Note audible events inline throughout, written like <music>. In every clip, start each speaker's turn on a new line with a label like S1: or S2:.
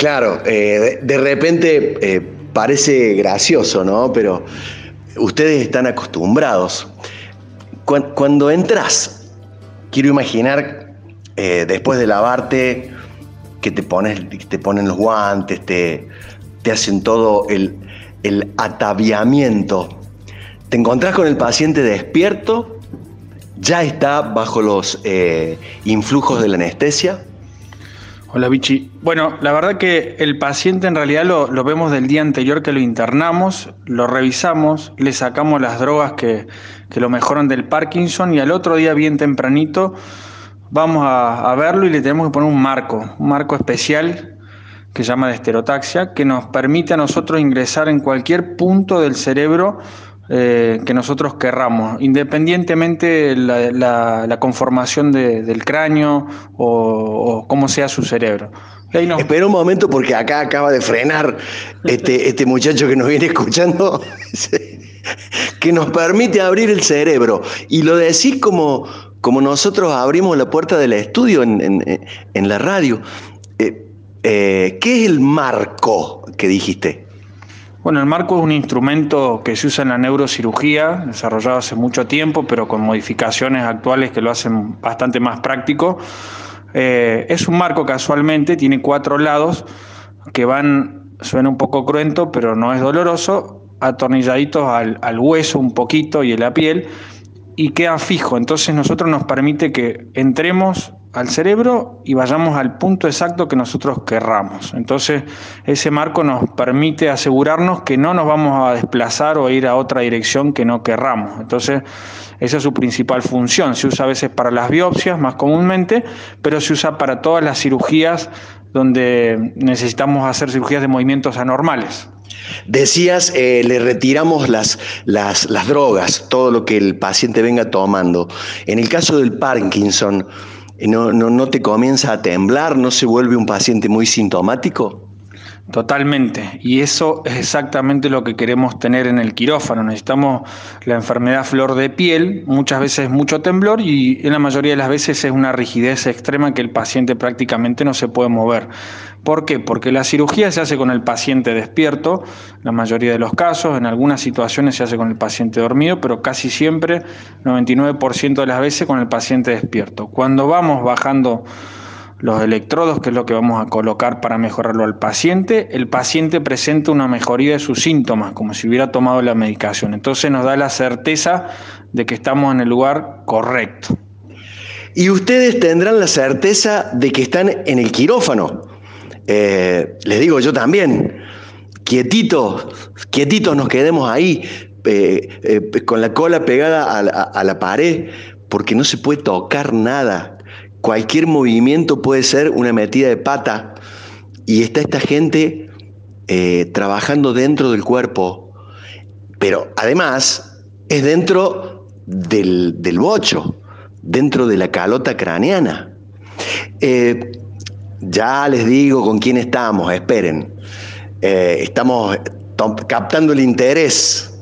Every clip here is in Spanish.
S1: Claro, eh, de, repente eh, parece gracioso, ¿no? Pero ustedes están acostumbrados. Cuando, entras, quiero imaginar, eh, después de lavarte, que te, pones, te ponen los guantes, te, hacen todo el, el ataviamiento. Te encontrás con el paciente despierto, ya está bajo los influjos de la anestesia
S2: Hola Vichy. Bueno, la verdad que el paciente en realidad lo, vemos del día anterior que lo internamos, lo revisamos, le sacamos las drogas que, lo mejoran del Parkinson y al otro día bien tempranito vamos a, verlo y le tenemos que poner un marco, un marco especial que se llama de esterotaxia, que nos permite a nosotros ingresar en cualquier punto del cerebro eh, que nosotros querramos, independientemente la, la, conformación del cráneo o, cómo sea su cerebro.
S1: Espera un momento porque acá acaba de frenar este, <laughs> este muchacho que nos viene escuchando, <laughs> que nos permite abrir el cerebro. Y lo decís como, como nosotros abrimos la puerta del estudio en, la radio. Eh, eh, ¿Qué es el marco que dijiste?
S2: Bueno, el marco es un instrumento que se usa en la neurocirugía, desarrollado hace mucho tiempo, pero con modificaciones actuales que lo hacen bastante más práctico. Eh, es un marco casualmente, tiene cuatro lados que van, suena un poco cruento, pero no es doloroso, atornilladitos al, al hueso un poquito y en la piel, y queda fijo. Entonces nosotros nos permite que entremos al cerebro y vayamos al punto exacto que nosotros querramos. Entonces, ese marco nos permite asegurarnos que no nos vamos a desplazar o ir a otra dirección que no querramos. Entonces, esa es su principal función. Se usa a veces para las biopsias más comúnmente, pero se usa para todas las cirugías donde necesitamos hacer cirugías de movimientos anormales.
S1: Decías, eh, le retiramos las, las, las drogas, todo lo que el paciente venga tomando. En el caso del Parkinson, no, no, no te comienza a temblar, no se vuelve un paciente muy sintomático?
S2: Totalmente. Y eso es exactamente lo que queremos tener en el quirófano. Necesitamos la enfermedad flor de piel, muchas veces mucho temblor y en la mayoría de las veces es una rigidez extrema que el paciente prácticamente no se puede mover. ¿Por qué? Porque la cirugía se hace con el paciente despierto, la mayoría de los casos, en algunas situaciones se hace con el paciente dormido, pero casi siempre, 99% de las veces, con el paciente despierto. Cuando vamos bajando los electrodos, que es lo que vamos a colocar para mejorarlo al paciente, el paciente presenta una mejoría de sus síntomas, como si hubiera tomado la medicación. Entonces nos da la certeza de que estamos en el lugar correcto.
S1: Y ustedes tendrán la certeza de que están en el quirófano. Eh, les digo yo también, quietitos, quietitos nos quedemos ahí, eh, eh, con la cola pegada a la pared, porque no se puede tocar nada Cualquier movimiento puede ser una metida de pata y está esta gente eh, trabajando dentro del cuerpo, pero además es dentro del, bocho, dentro de la calota craneana. Eh, ya les digo con quién estamos, esperen. Eh, estamos captando el interés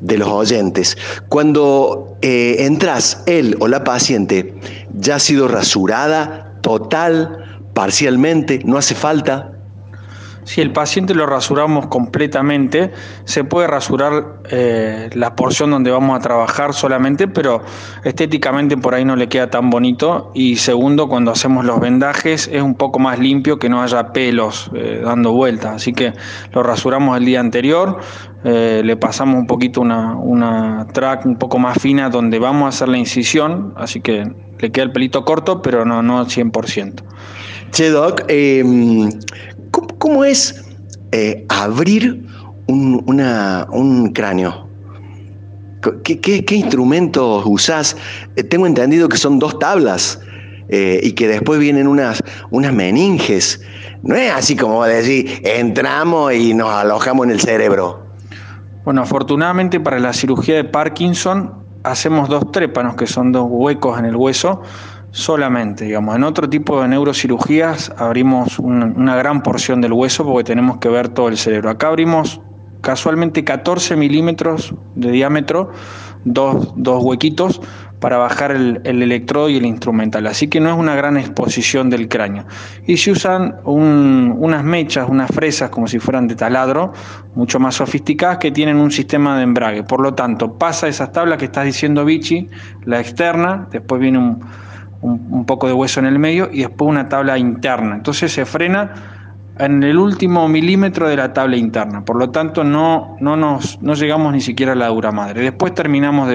S1: de los oyentes. Cuando entras, él o la paciente ya ha sido rasurada total, parcialmente, no hace falta.
S2: Si el paciente lo rasuramos completamente, se puede rasurar eh, la porción donde vamos a trabajar solamente, pero estéticamente por ahí no le queda tan bonito. Y segundo, cuando hacemos los vendajes es un poco más limpio que no haya pelos eh, dando vueltas. Así que lo rasuramos el día anterior, eh, le pasamos un poquito una, una track un poco más fina donde vamos a hacer la incisión, así que le queda el pelito corto, pero no, no 100%.
S1: Che, Doc, em, ¿cómo, es eh, abrir un, cráneo? ¿Qué, instrumentos usás? Eh, tengo entendido que son dos tablas y que después vienen unas, unas meninges. No es así como decir, entramos y nos alojamos en el cerebro.
S2: Bueno, afortunadamente para la cirugía de Parkinson hacemos dos trépanos, que son dos huecos en el hueso, solamente, digamos. En otro tipo de neurocirugías abrimos una, gran porción del hueso porque tenemos que ver todo el cerebro. Acá abrimos casualmente 14 milímetros de diámetro, dos, dos huequitos, para bajar el, electrodo y el instrumental. Así que no es una gran exposición del cráneo. Y se usan unas mechas, unas fresas como si fueran de taladro, mucho más sofisticadas, que tienen un sistema de embrague. Por lo tanto, pasa esas tablas que estás diciendo, Vichy, la externa, después viene un, un poco de hueso en el medio y después una tabla interna. Entonces se frena en el último milímetro de la tabla interna. Por lo tanto, no, no, nos, no llegamos ni siquiera a la dura madre. Después terminamos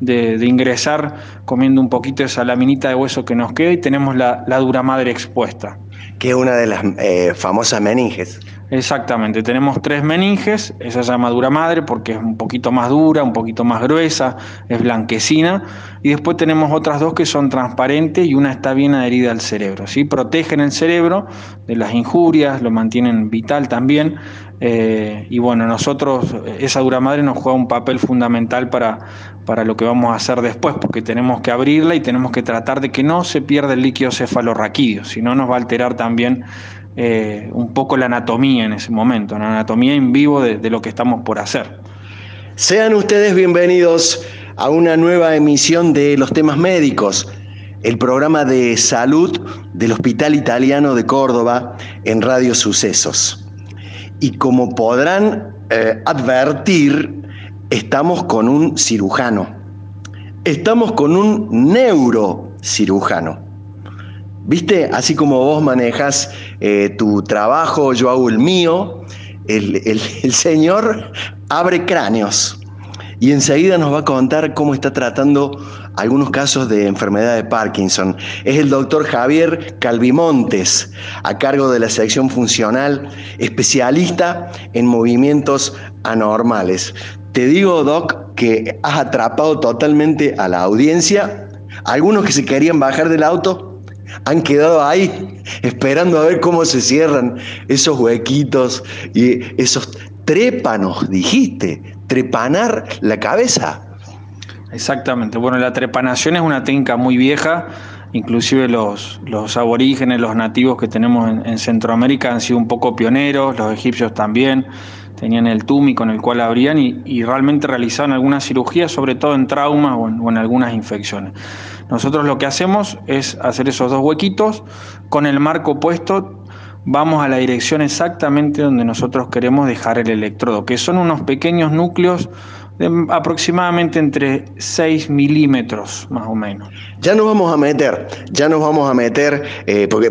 S2: de, ingresar comiendo un poquito de esa laminita de hueso que nos queda y tenemos la, dura madre expuesta.
S1: Que es una de las eh, famosas meninges.
S2: Exactamente, tenemos tres meninges, esa se llama dura madre porque es un poquito más dura, un poquito más gruesa, es blanquecina, y después tenemos otras dos que son transparentes y una está bien adherida al cerebro, ¿sí? protegen el cerebro de las injurias, lo mantienen vital también, eh, y bueno, nosotros, esa dura madre nos juega un papel fundamental para, para lo que vamos a hacer después, porque tenemos que abrirla y tenemos que tratar de que no se pierda el líquido cefalorraquídeo, si no nos va a alterar también eh, un poco la anatomía en ese momento, la anatomía en vivo de, lo que estamos por hacer.
S1: Sean ustedes bienvenidos a una nueva emisión de Los temas médicos, el programa de salud del Hospital Italiano de Córdoba en Radio Sucesos. Y como podrán eh, advertir, estamos con un cirujano, estamos con un neurocirujano. ¿Viste? Así como vos manejas eh, tu trabajo, yo hago el mío, el, Señor abre cráneos y enseguida nos va a contar cómo está tratando algunos casos de enfermedad de Parkinson. Es el doctor Javier Calvimontes, a cargo de la sección funcional, especialista en movimientos anormales. Te digo, Doc, que has atrapado totalmente a la audiencia, algunos que se querían bajar del auto han quedado ahí esperando a ver cómo se cierran esos huequitos y esos trépanos, dijiste, trepanar la cabeza.
S2: Exactamente, bueno, la trepanación es una técnica muy vieja, inclusive los, los aborígenes, los nativos que tenemos en, Centroamérica han sido un poco pioneros, los egipcios también, tenían el tumi con el cual abrían y, realmente realizaban algunas cirugías, sobre todo en traumas o en algunas infecciones. Nosotros lo que hacemos es hacer esos dos huequitos, con el marco puesto vamos a la dirección exactamente donde nosotros queremos dejar el electrodo, que son unos pequeños núcleos de aproximadamente entre 6 milímetros más o menos.
S1: Ya nos vamos a meter, ya nos vamos a meter, eh, porque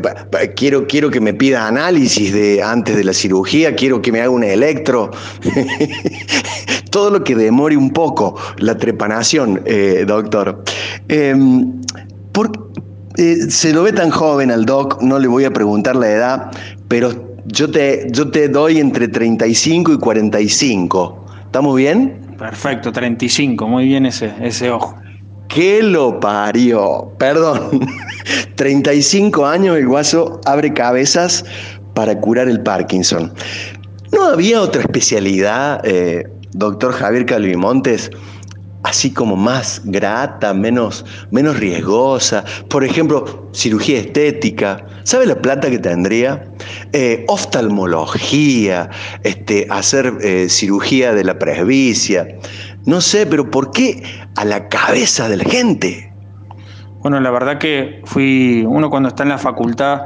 S1: quiero, quiero que me pida análisis de antes de la cirugía, quiero que me haga un electro, <laughs> todo lo que demore un poco la trepanación, eh, doctor. Em, eh, se lo ve tan joven al doc, no le voy a preguntar la edad, pero yo te, yo te doy entre 35 y 45. ¿Estamos bien?
S2: Perfecto, 35, muy bien ese, ese ojo.
S1: ¿Qué lo parió? Perdón, <laughs> 35 años el guaso abre cabezas para curar el Parkinson. ¿No había otra especialidad, eh, doctor Javier Calvimontes, así como más grata, menos, menos riesgosa. Por ejemplo, cirugía estética. ¿Sabe la plata que tendría? Eh, oftalmología, este, hacer eh, cirugía de la presbicia. No sé, pero ¿por qué a la cabeza de la gente?
S2: Bueno, la verdad que fui, uno cuando está en la facultad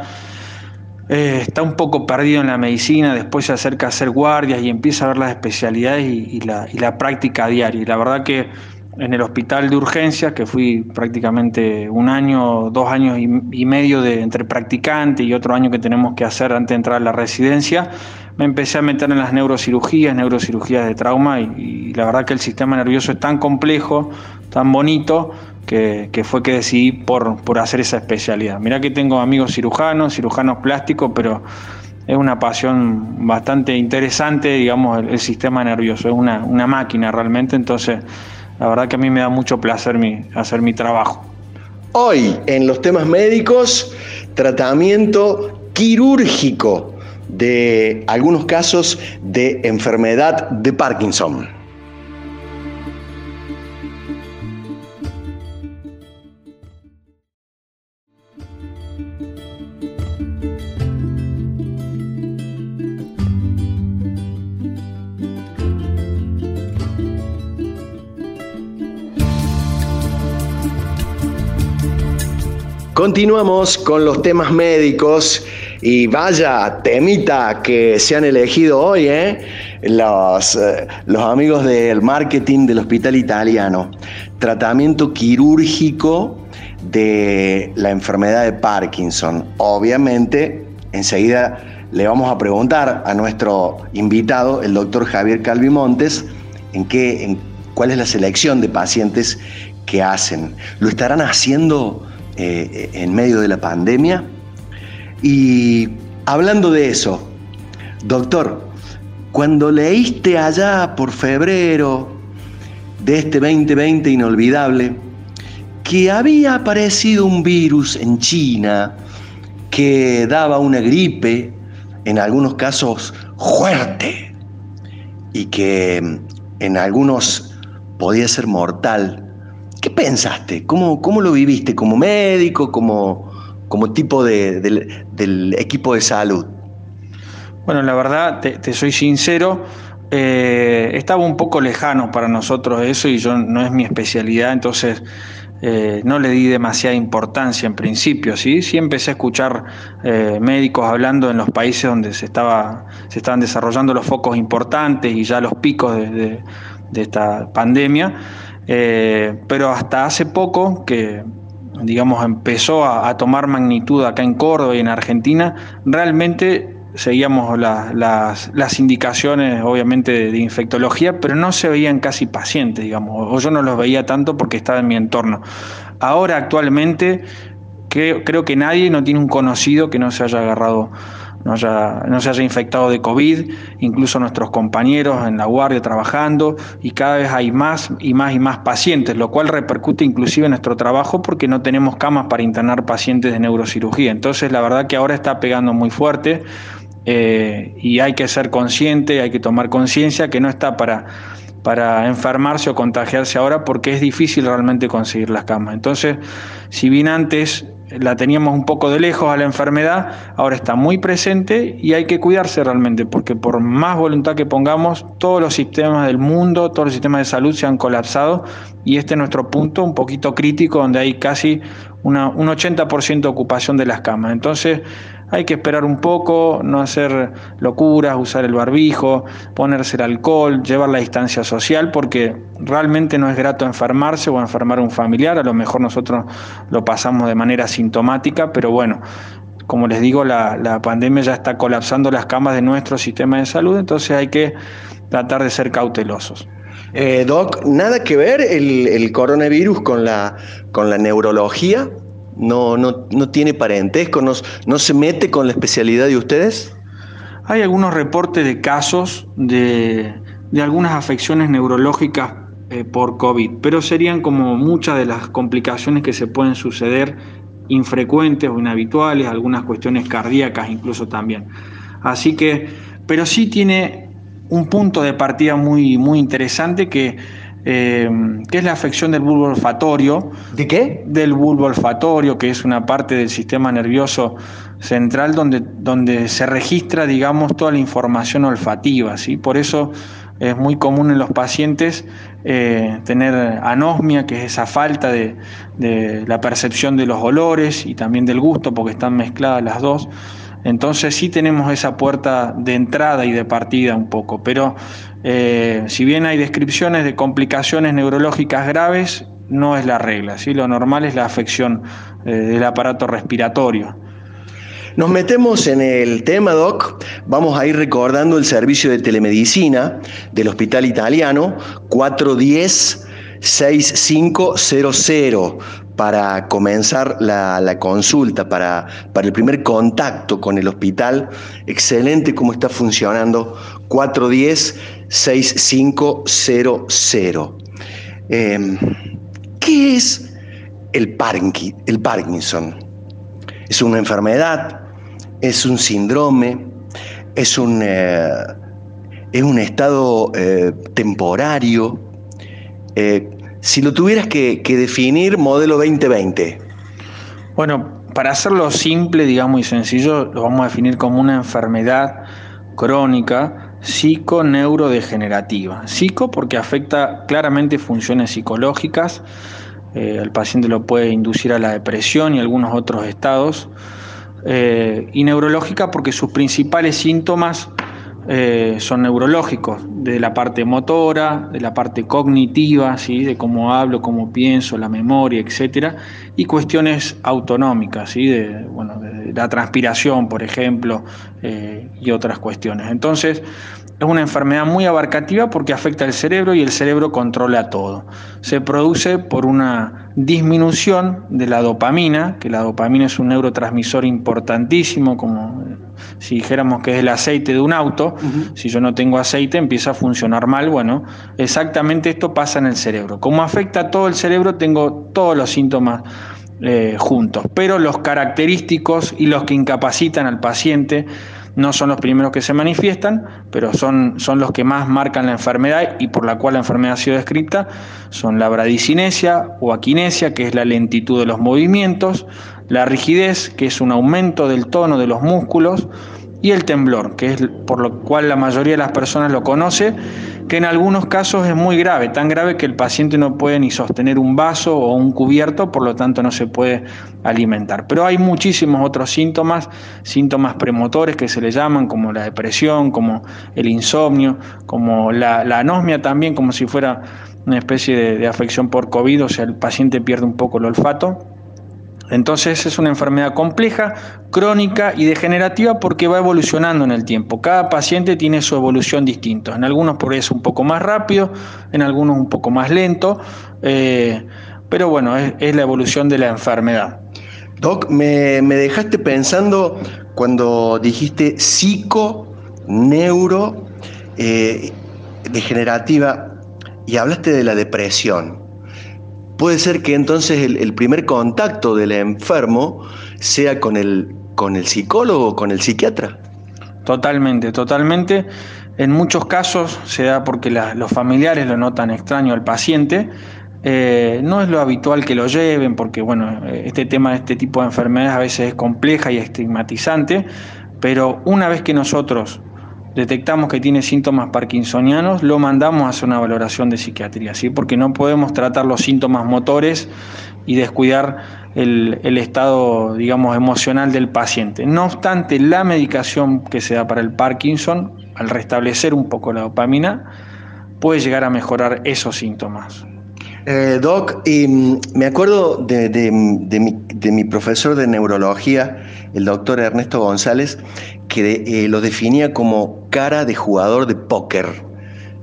S2: eh, está un poco perdido en la medicina, después se acerca a hacer guardias y empieza a ver las especialidades y, la, práctica diaria. Y la verdad que en el hospital de urgencias, que fui prácticamente un año, dos años y, medio de, entre practicante y otro año que tenemos que hacer antes de entrar a la residencia, me empecé a meter en las neurocirugías, neurocirugías de trauma y, la verdad que el sistema nervioso es tan complejo, tan bonito, que, fue que decidí por, por, hacer esa especialidad. Mirá que tengo amigos cirujanos, cirujanos plásticos, pero es una pasión bastante interesante, digamos, el, sistema nervioso, es una, una, máquina realmente, entonces la verdad que a mí me da mucho placer mi, hacer mi trabajo.
S1: Hoy en los temas médicos, tratamiento quirúrgico de algunos casos de enfermedad de Parkinson. Continuamos con los temas médicos y vaya temita que se han elegido hoy, ¿eh? Los, eh, los amigos del marketing del Hospital Italiano. Tratamiento quirúrgico de la enfermedad de Parkinson. Obviamente, enseguida le vamos a preguntar a nuestro invitado, el doctor Javier Calvimontes, en qué, cuál es la selección de pacientes que hacen. ¿Lo estarán haciendo eh, en medio de la pandemia? Y hablando de eso, doctor, cuando leíste allá por febrero de este 2020 inolvidable, que había aparecido un virus en China que daba una gripe, en algunos casos fuerte, y que en algunos podía ser mortal. ¿Qué pensaste? ¿Cómo, cómo lo viviste? ¿Como médico? ¿Como, como tipo de, del, equipo de salud?
S2: Bueno, la verdad, te, soy sincero, eh, estaba un poco lejano para nosotros eso y yo no es mi especialidad, entonces eh, no le di demasiada importancia en principio, ¿sí? Sí empecé a escuchar eh, médicos hablando en los países donde se, estaba, se estaban desarrollando los focos importantes y ya los picos de, esta pandemia, eh, pero hasta hace poco que digamos empezó a, a tomar magnitud acá en Córdoba y en Argentina, realmente seguíamos las, indicaciones, obviamente, de, infectología, pero no se veían casi pacientes, digamos, o yo no los veía tanto porque estaba en mi entorno. Ahora, actualmente, creo que nadie no tiene un conocido que no se haya agarrado, no, no se haya infectado de COVID, incluso nuestros compañeros en la guardia trabajando, y cada vez hay más y más y más pacientes, lo cual repercute inclusive en nuestro trabajo porque no tenemos camas para internar pacientes de neurocirugía. Entonces, la verdad que ahora está pegando muy fuerte. Eh, y hay que ser consciente, hay que tomar conciencia que no está para, para enfermarse o contagiarse ahora porque es difícil realmente conseguir las camas. Entonces, si bien antes la teníamos un poco de lejos a la enfermedad, ahora está muy presente y hay que cuidarse realmente, porque por más voluntad que pongamos, todos los sistemas del mundo, todos los sistemas de salud se han colapsado y este es nuestro punto un poquito crítico donde hay casi una, un 80% de ocupación de las camas. Entonces, hay que esperar un poco, no hacer locuras, usar el barbijo, ponerse el alcohol, llevar la distancia social, porque realmente no es grato enfermarse o enfermar a un familiar, a lo mejor nosotros lo pasamos de manera sintomática, pero bueno, como les digo, la, pandemia ya está colapsando las camas de nuestro sistema de salud, entonces hay que tratar de ser cautelosos.
S1: Eh, Doc, ¿nada que ver el, el coronavirus con la, con la neurología? No, no, no tiene parentesco, no, no se mete con la especialidad de ustedes?
S2: Hay algunos reportes de casos de, algunas afecciones neurológicas eh, por COVID, pero serían como muchas de las complicaciones que se pueden suceder infrecuentes o inhabituales, algunas cuestiones cardíacas incluso también. Así que, pero sí tiene un punto de partida muy, muy interesante que eh, que es la afección del bulbo olfatorio.
S1: ¿De qué?
S2: Del bulbo olfatorio, que es una parte del sistema nervioso central donde, donde se registra, digamos, toda la información olfativa. ¿sí? Por eso es muy común en los pacientes eh, tener anosmia, que es esa falta de, de la percepción de los olores y también del gusto, porque están mezcladas las dos. Entonces sí tenemos esa puerta de entrada y de partida un poco, pero eh, si bien hay descripciones de complicaciones neurológicas graves, no es la regla, ¿sí? lo normal es la afección eh, del aparato respiratorio.
S1: Nos metemos en el tema, Doc. Vamos a ir recordando el servicio de telemedicina del Hospital Italiano 410 6500 para comenzar la, consulta, para, para, el primer contacto con el hospital. Excelente cómo está funcionando 410-6500. Em, ¿Qué es el, el Parkinson? ¿Es una enfermedad? ¿Es un síndrome? ¿Es un, eh, es un estado eh, temporario? Eh, si lo tuvieras que, definir, modelo 2020.
S2: Bueno, para hacerlo simple, digamos, y sencillo, lo vamos a definir como una enfermedad crónica psiconeurodegenerativa. Psico porque afecta claramente funciones psicológicas, eh, el paciente lo puede inducir a la depresión y algunos otros estados, eh, y neurológica porque sus principales síntomas eh, son neurológicos, de la parte motora, de la parte cognitiva, ¿sí? de cómo hablo, cómo pienso, la memoria, etcétera, y cuestiones autonómicas, ¿sí? de, bueno, de la transpiración, por ejemplo, eh, y otras cuestiones. Entonces, es una enfermedad muy abarcativa porque afecta al cerebro y el cerebro controla todo. Se produce por una disminución de la dopamina, que la dopamina es un neurotransmisor importantísimo, como si dijéramos que es el aceite de un auto, si yo no tengo aceite empieza a funcionar mal, bueno, exactamente esto pasa en el cerebro. Como afecta a todo el cerebro, tengo todos los síntomas eh, juntos, pero los característicos y los que incapacitan al paciente no son los primeros que se manifiestan, pero son, son los que más marcan la enfermedad y por la cual la enfermedad ha sido descrita, son la bradicinesia o aquinesia, que es la lentitud de los movimientos, la rigidez, que es un aumento del tono de los músculos, y el temblor, que es por lo cual la mayoría de las personas lo conoce, que en algunos casos es muy grave, tan grave que el paciente no puede ni sostener un vaso o un cubierto, por lo tanto no se puede alimentar. Pero hay muchísimos otros síntomas, síntomas premotores que se le llaman, como la depresión, como el insomnio, como la, anosmia también, como si fuera una especie de, de afección por COVID, o sea, el paciente pierde un poco el olfato entonces es una enfermedad compleja, crónica y degenerativa porque va evolucionando en el tiempo. Cada paciente tiene su evolución distinta. En algunos por eso un poco más rápido, en algunos un poco más lento, eh, pero bueno, es, la evolución de la enfermedad.
S1: Doc, me, dejaste pensando cuando dijiste psico, neuro, eh, degenerativa y hablaste de la depresión. Puede ser que entonces el, primer contacto del enfermo sea con el, con el psicólogo con el psiquiatra.
S2: Totalmente, totalmente. En muchos casos se da porque los familiares lo notan extraño al paciente. Eh, no es lo habitual que lo lleven, porque bueno, este tema de este tipo de enfermedades a veces es compleja y estigmatizante, pero una vez que nosotros detectamos que tiene síntomas parkinsonianos, lo mandamos a hacer una valoración de psiquiatría, ¿sí? porque no podemos tratar los síntomas motores y descuidar el, estado, digamos, emocional del paciente. No obstante, la medicación que se da para el Parkinson, al restablecer un poco la dopamina, puede llegar a mejorar esos síntomas.
S1: Eh, doc, mm, me acuerdo de, mi, profesor de neurología, el doctor Ernesto González, que eh, lo definía como cara de jugador de póker.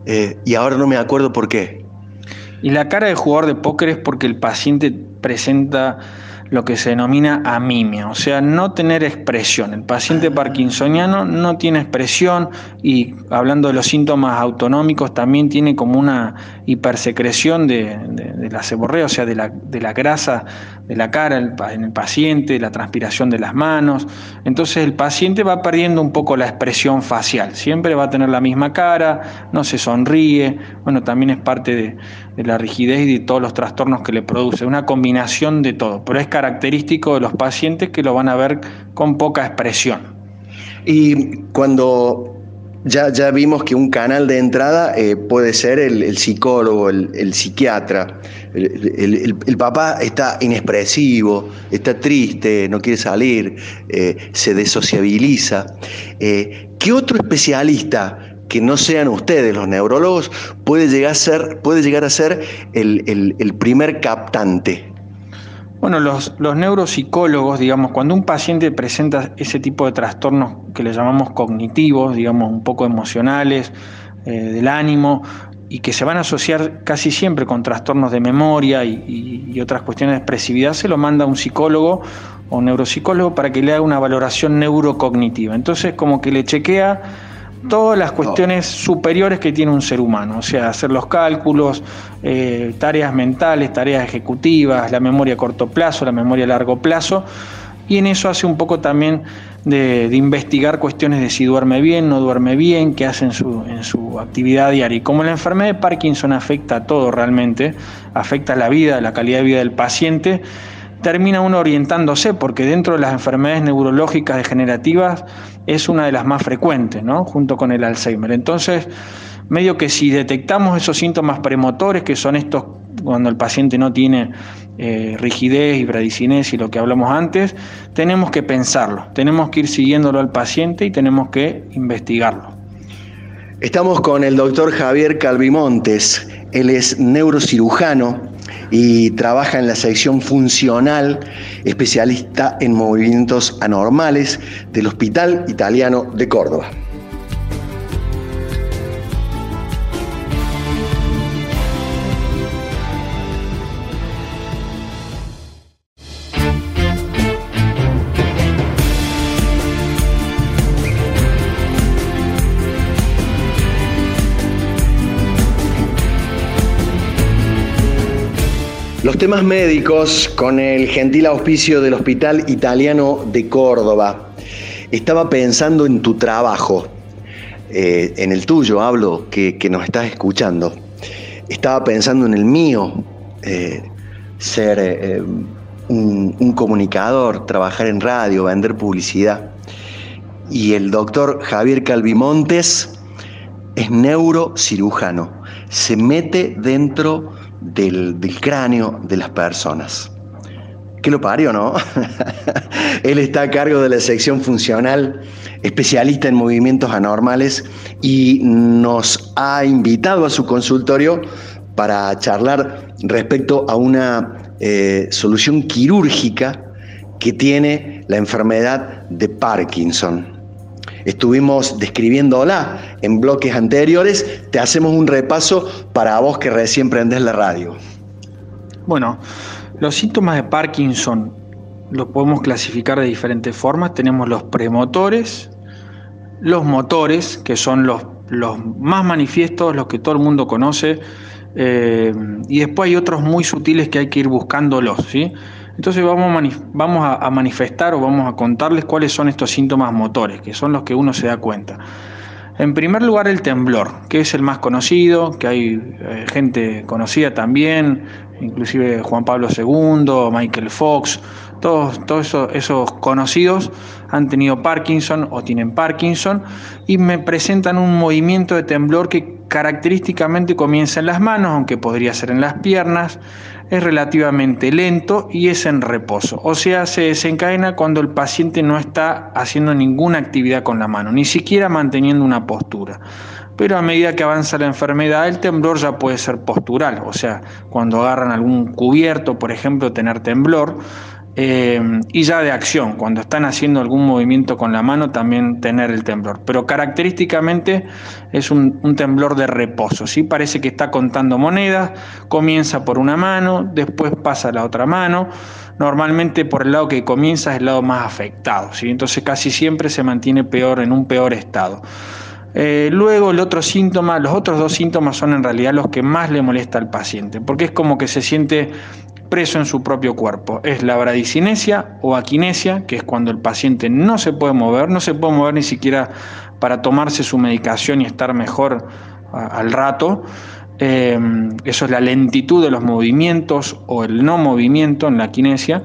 S1: Eh, y ahora no me acuerdo por qué.
S2: Y la cara de jugador de póker es porque el paciente presenta lo que se denomina amimia, o sea, no tener expresión. El paciente parkinsoniano no tiene expresión y hablando de los síntomas autonómicos también tiene como una hipersecreción de, la seborrea, o sea, de la, de la, grasa de la cara en el paciente, la transpiración de las manos. Entonces el paciente va perdiendo un poco la expresión facial, siempre va a tener la misma cara, no se sonríe, bueno, también es parte de, de la rigidez y de todos los trastornos que le produce, una combinación de todo, pero es característico de los pacientes que lo van a ver con poca expresión.
S1: Y cuando ya, ya vimos que un canal de entrada eh, puede ser el, psicólogo, el, psiquiatra. El, papá está inexpresivo, está triste, no quiere salir, eh, se desociabiliza. Eh, ¿Qué otro especialista que no sean ustedes los neurólogos puede llegar a ser, puede llegar a ser el, primer captante?
S2: Bueno, los, los, neuropsicólogos, digamos, cuando un paciente presenta ese tipo de trastornos que le llamamos cognitivos, digamos, un poco emocionales, eh, del ánimo, y que se van a asociar casi siempre con trastornos de memoria y, otras cuestiones de expresividad, se lo manda a un psicólogo o neuropsicólogo para que le haga una valoración neurocognitiva. Entonces, como que le chequea todas las cuestiones superiores que tiene un ser humano, o sea, hacer los cálculos, eh, tareas mentales, tareas ejecutivas, la memoria a corto plazo, la memoria a largo plazo, y en eso hace un poco también de, investigar cuestiones de si duerme bien, no duerme bien, qué hace en su, en su actividad diaria. Y como la enfermedad de Parkinson afecta a todo realmente, afecta la vida, la calidad de vida del paciente, termina uno orientándose, porque dentro de las enfermedades neurológicas degenerativas es una de las más frecuentes, ¿no? junto con el Alzheimer. Entonces, medio que si detectamos esos síntomas premotores, que son estos cuando el paciente no tiene eh, rigidez y bradicinesia y lo que hablamos antes, tenemos que pensarlo, tenemos que ir siguiéndolo al paciente y tenemos que investigarlo.
S1: Estamos con el doctor Javier Calvimontes, él es neurocirujano y trabaja en la sección funcional, especialista en movimientos anormales del Hospital Italiano de Córdoba. Los temas médicos con el gentil auspicio del Hospital Italiano de Córdoba. Estaba pensando en tu trabajo, eh, en el tuyo hablo, que, nos estás escuchando. Estaba pensando en el mío, eh, ser eh, un, un comunicador, trabajar en radio, vender publicidad. Y el doctor Javier Calvimontes es neurocirujano. Se mete dentro del, cráneo de las personas. ¿Qué lo parió, no? <laughs> Él está a cargo de la sección funcional, especialista en movimientos anormales y nos ha invitado a su consultorio para charlar respecto a una eh, solución quirúrgica que tiene la enfermedad de Parkinson estuvimos describiéndola en bloques anteriores, te hacemos un repaso para vos que recién prendés la radio.
S2: Bueno, los síntomas de Parkinson los podemos clasificar de diferentes formas. Tenemos los premotores, los motores, que son los, los más manifiestos, los que todo el mundo conoce, eh, y después hay otros muy sutiles que hay que ir buscándolos, ¿sí? Entonces vamos, a, manifestar o vamos a contarles cuáles son estos síntomas motores, que son los que uno se da cuenta. En primer lugar, el temblor, que es el más conocido, que hay eh, gente conocida también, inclusive Juan Pablo II, Michael Fox, todos, esos, conocidos han tenido Parkinson o tienen Parkinson y me presentan un movimiento de temblor que característicamente comienza en las manos, aunque podría ser en las piernas, es relativamente lento y es en reposo. O sea, se desencadena cuando el paciente no está haciendo ninguna actividad con la mano, ni siquiera manteniendo una postura. Pero a medida que avanza la enfermedad, el temblor ya puede ser postural, o sea, cuando agarran algún cubierto, por ejemplo, tener temblor, eh, y ya de acción, cuando están haciendo algún movimiento con la mano, también tener el temblor. Pero característicamente es un, temblor de reposo, ¿sí? parece que está contando monedas, comienza por una mano, después pasa a la otra mano, normalmente por el lado que comienza es el lado más afectado, ¿sí? entonces casi siempre se mantiene peor en un peor estado. Eh, luego el otro síntoma, los otros dos síntomas son en realidad los que más le molesta al paciente, porque es como que se siente en su propio cuerpo. Es la bradicinesia o aquinesia, que es cuando el paciente no se puede mover, no se puede mover ni siquiera para tomarse su medicación y estar mejor al rato. Eh, eso es la lentitud de los movimientos o el no movimiento en la aquinesia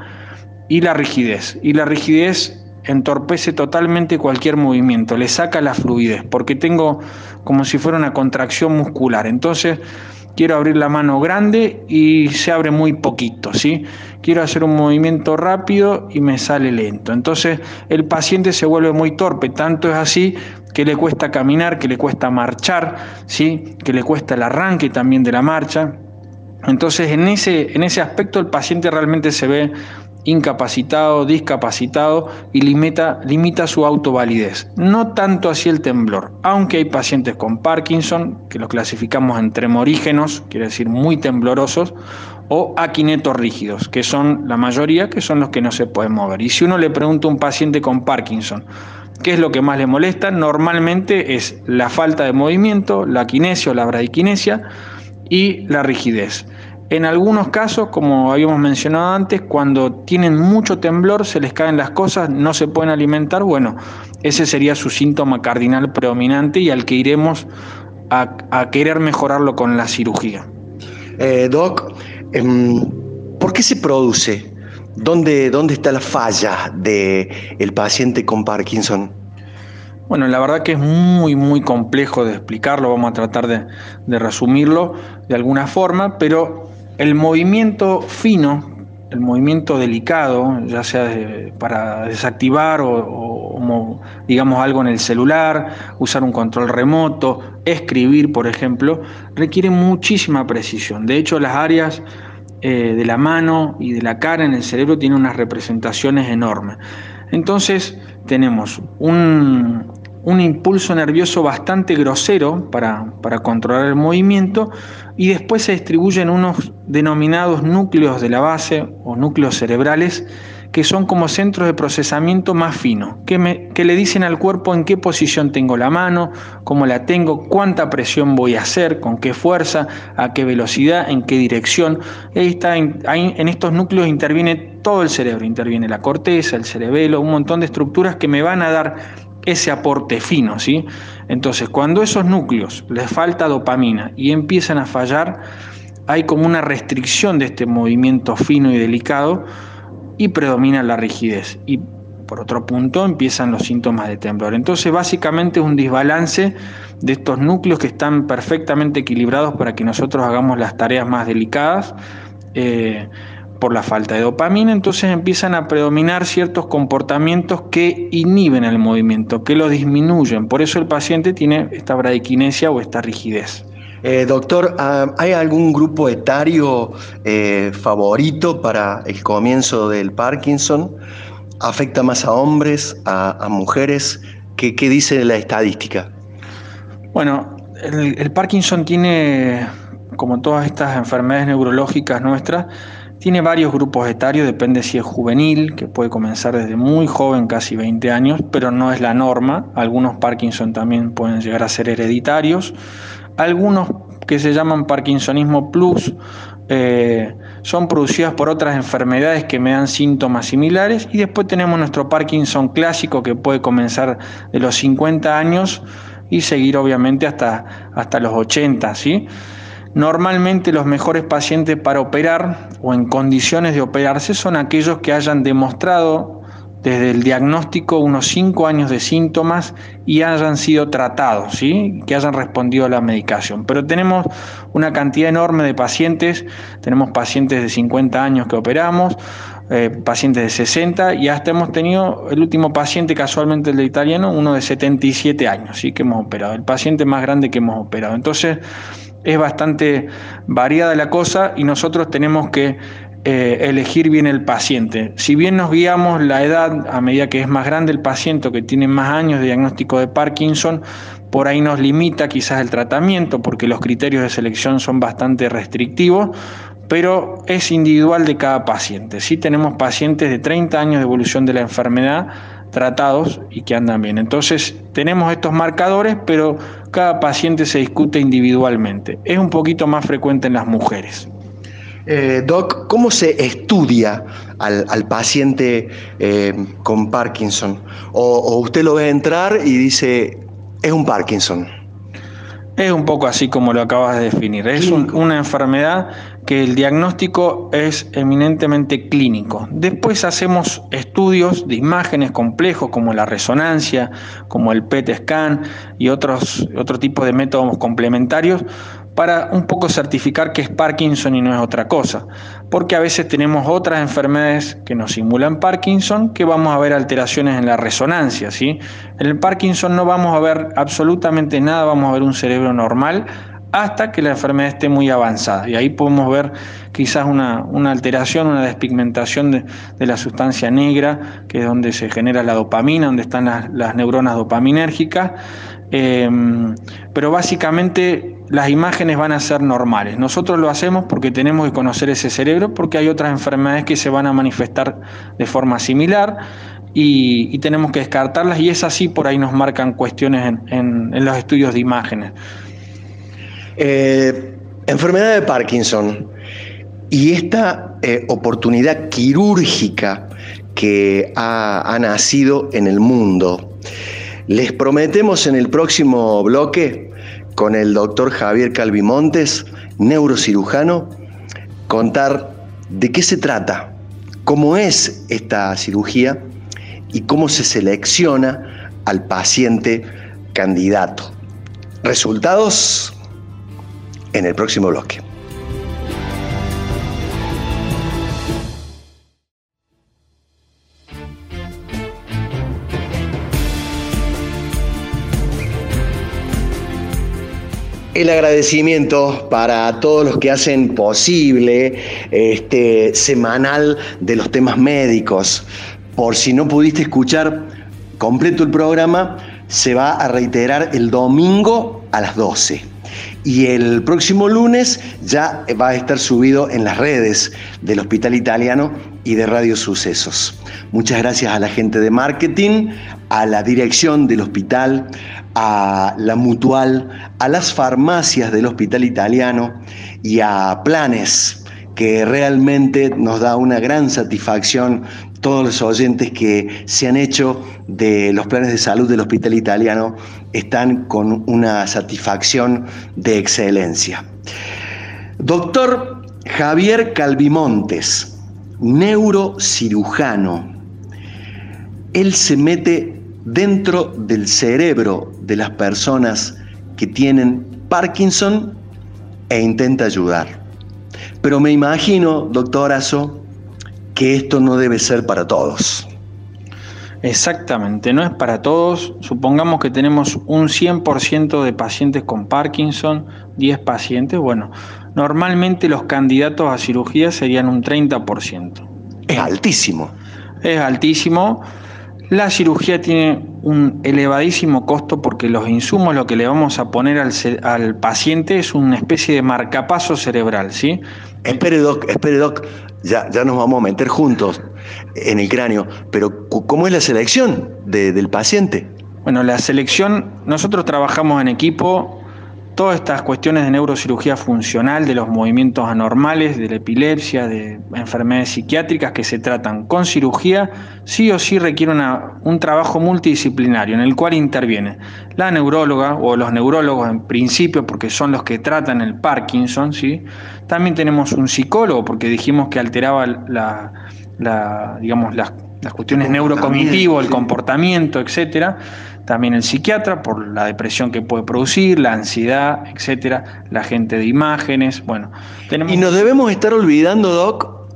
S2: y la rigidez. Y la rigidez entorpece totalmente cualquier movimiento, le saca la fluidez, porque tengo como si fuera una contracción muscular. Entonces, quiero abrir la mano grande y se abre muy poquito, ¿sí? Quiero hacer un movimiento rápido y me sale lento. Entonces el paciente se vuelve muy torpe, tanto es así que le cuesta caminar, que le cuesta marchar, ¿sí? Que le cuesta el arranque también de la marcha. Entonces en ese, en ese aspecto el paciente realmente se ve incapacitado, discapacitado y limita, su autovalidez. No tanto así el temblor, aunque hay pacientes con Parkinson, que los clasificamos en tremorígenos, quiere decir muy temblorosos, o aquinetos rígidos, que son la mayoría, que son los que no se pueden mover. Y si uno le pregunta a un paciente con Parkinson, ¿qué es lo que más le molesta? Normalmente es la falta de movimiento, la quinesia o la bradiquinesia y la rigidez. En algunos casos, como habíamos mencionado antes, cuando tienen mucho temblor, se les caen las cosas, no se pueden alimentar, bueno, ese sería su síntoma cardinal predominante y al que iremos a, querer mejorarlo con la cirugía.
S1: Eh, doc, em, ¿por qué se produce? ¿Dónde, ¿Dónde está la falla del el paciente con Parkinson?
S2: Bueno, la verdad que es muy, muy complejo de explicarlo, vamos a tratar de, de resumirlo de alguna forma, pero el movimiento fino, el movimiento delicado, ya sea para desactivar o, digamos algo en el celular, usar un control remoto, escribir, por ejemplo, requiere muchísima precisión. De hecho, las áreas eh, de la mano y de la cara en el cerebro tienen unas representaciones enormes. Entonces, tenemos un, un impulso nervioso bastante grosero para, controlar el movimiento y después se distribuyen unos denominados núcleos de la base o núcleos cerebrales que son como centros de procesamiento más finos, que, que le dicen al cuerpo en qué posición tengo la mano, cómo la tengo, cuánta presión voy a hacer, con qué fuerza, a qué velocidad, en qué dirección. está, ahí, en estos núcleos interviene todo el cerebro, interviene la corteza, el cerebelo, un montón de estructuras que me van a dar ese aporte fino, ¿sí? Entonces, cuando esos núcleos les falta dopamina y empiezan a fallar, hay como una restricción de este movimiento fino y delicado y predomina la rigidez. Y por otro punto empiezan los síntomas de temblor. Entonces, básicamente es un desbalance de estos núcleos que están perfectamente equilibrados para que nosotros hagamos las tareas más delicadas. Eh, por la falta de dopamina, entonces empiezan a predominar ciertos comportamientos que inhiben el movimiento, que lo disminuyen. Por eso el paciente tiene esta bradiquinesia o esta rigidez.
S1: Eh, doctor, ah, ¿hay algún grupo etario eh, favorito para el comienzo del Parkinson? ¿Afecta más a hombres, a, mujeres? ¿Qué, dice la estadística?
S2: Bueno, el Parkinson tiene, como todas estas enfermedades neurológicas nuestras, tiene varios grupos etarios, depende si es juvenil, que puede comenzar desde muy joven, casi 20 años, pero no es la norma. Algunos Parkinson también pueden llegar a ser hereditarios. Algunos que se llaman Parkinsonismo Plus eh, son producidas por otras enfermedades que me dan síntomas similares. Y después tenemos nuestro Parkinson clásico que puede comenzar de los 50 años y seguir obviamente hasta, hasta los 80, ¿sí? Normalmente los mejores pacientes para operar o en condiciones de operarse son aquellos que hayan demostrado desde el diagnóstico unos 5 años de síntomas y hayan sido tratados, ¿sí? que hayan respondido a la medicación. Pero tenemos una cantidad enorme de pacientes, tenemos pacientes de 50 años que operamos, eh, pacientes de 60 y hasta hemos tenido el último paciente, casualmente el de italiano, uno de 77 años, ¿sí? que hemos operado, el paciente más grande que hemos operado. Entonces, es bastante variada la cosa y nosotros tenemos que eh, elegir bien el paciente. Si bien nos guiamos la edad a medida que es más grande el paciente que tiene más años de diagnóstico de Parkinson, por ahí nos limita quizás el tratamiento porque los criterios de selección son bastante restrictivos, pero es individual de cada paciente. Si tenemos pacientes de 30 años de evolución de la enfermedad tratados y que andan bien. Entonces tenemos estos marcadores, pero cada paciente se discute individualmente. Es un poquito más frecuente en las mujeres.
S1: Eh, Doc, ¿cómo se estudia al, paciente eh, con Parkinson? O, usted lo ve entrar y dice, es un Parkinson?
S2: Es un poco así como lo acabas de definir. Es una enfermedad que el diagnóstico es eminentemente clínico. Después hacemos estudios de imágenes complejos como la resonancia, como el PET scan y otros, otro tipo de métodos complementarios para un poco certificar que es Parkinson y no es otra cosa. Porque a veces tenemos otras enfermedades que nos simulan Parkinson que vamos a ver alteraciones en la resonancia. ¿sí? En el Parkinson no vamos a ver absolutamente nada, vamos a ver un cerebro normal hasta que la enfermedad esté muy avanzada. Y ahí podemos ver quizás una, alteración, una despigmentación de, la sustancia negra, que es donde se genera la dopamina, donde están las, neuronas dopaminérgicas. Em, pero básicamente las imágenes van a ser normales. Nosotros lo hacemos porque tenemos que conocer ese cerebro, porque hay otras enfermedades que se van a manifestar de forma similar. Y, tenemos que descartarlas y es así, por ahí nos marcan cuestiones en los estudios de imágenes.
S1: Eh, enfermedad de Parkinson y esta eh, oportunidad quirúrgica que ha, nacido en el mundo. Les prometemos en el próximo bloque con el doctor Javier Calvimontes, neurocirujano, contar de qué se trata, cómo es esta cirugía y cómo se selecciona al paciente candidato. Resultados en el próximo bloque. El agradecimiento para todos los que hacen posible este semanal de los temas médicos. Por si no pudiste escuchar completo el programa, se va a reiterar el domingo a las 12. Y el próximo lunes ya va a estar subido en las redes del Hospital Italiano y de Radio Sucesos. Muchas gracias a la gente de marketing, a la dirección del hospital, a la mutual, a las farmacias del Hospital Italiano y a Planes, que realmente nos da una gran satisfacción todos los oyentes que se han hecho de los planes de salud del Hospital Italiano están con una satisfacción de excelencia. Doctor Javier Calvimontes, neurocirujano, él se mete dentro del cerebro de las personas que tienen Parkinson e intenta ayudar. Pero me imagino, doctorazo, que esto no debe ser para todos.
S2: Exactamente, no es para todos. Supongamos que tenemos un 100% de pacientes con Parkinson, 10 pacientes. Bueno, normalmente los candidatos a cirugía serían un 30%.
S1: Es altísimo.
S2: Es altísimo. La cirugía tiene un elevadísimo costo porque los insumos, lo que le vamos a poner al, al paciente es una especie de marcapaso cerebral, ¿sí?
S1: Espere, Doc, espere, Doc ya, ya nos vamos a meter juntos en el cráneo, pero ¿cómo es la selección del paciente?
S2: Bueno, la selección, nosotros trabajamos en equipo, todas estas cuestiones de neurocirugía funcional, de los movimientos anormales, de la epilepsia, de enfermedades psiquiátricas que se tratan con cirugía, sí o sí requiere un trabajo multidisciplinario en el cual interviene la neuróloga o los neurólogos en principio, porque son los que tratan el Parkinson, ¿sí? También tenemos un psicólogo, porque dijimos que alteraba la, digamos, las, cuestiones neurocognitivas, el comportamiento, etcétera también el psiquiatra por la depresión que puede producir, la ansiedad, etcétera, la gente de imágenes, bueno.
S1: Y nos debemos estar olvidando, Doc,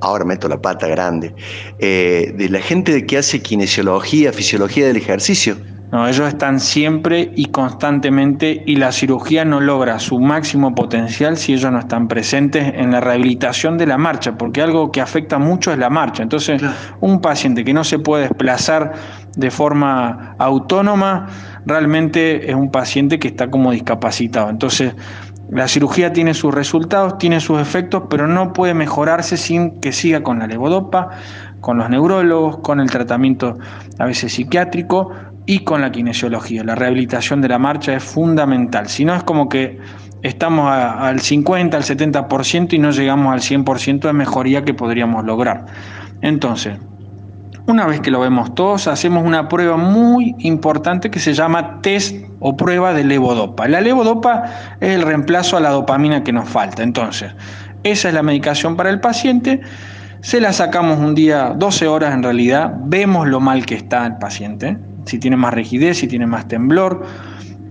S1: ahora meto la pata grande, eh, de la gente que hace kinesiología, fisiología del ejercicio.
S2: No, ellos están siempre y constantemente y la cirugía no logra su máximo potencial si ellos no están presentes en la rehabilitación de la marcha, porque algo que afecta mucho es la marcha. Entonces, un paciente que no se puede desplazar de forma autónoma, realmente es un paciente que está como discapacitado. Entonces, la cirugía tiene sus resultados, tiene sus efectos, pero no puede mejorarse sin que siga con la levodopa, con los neurólogos, con el tratamiento a veces psiquiátrico y con la kinesiología. La rehabilitación de la marcha es fundamental. Si no es como que estamos al 50, al 70% y no llegamos al 100% de mejoría que podríamos lograr. Entonces, una vez que lo vemos todos, hacemos una prueba muy importante que se llama test o prueba de levodopa. La levodopa es el reemplazo a la dopamina que nos falta. Entonces, esa es la medicación para el paciente. Se la sacamos un día, 12 horas en realidad, vemos lo mal que está el paciente, si tiene más rigidez, si tiene más temblor,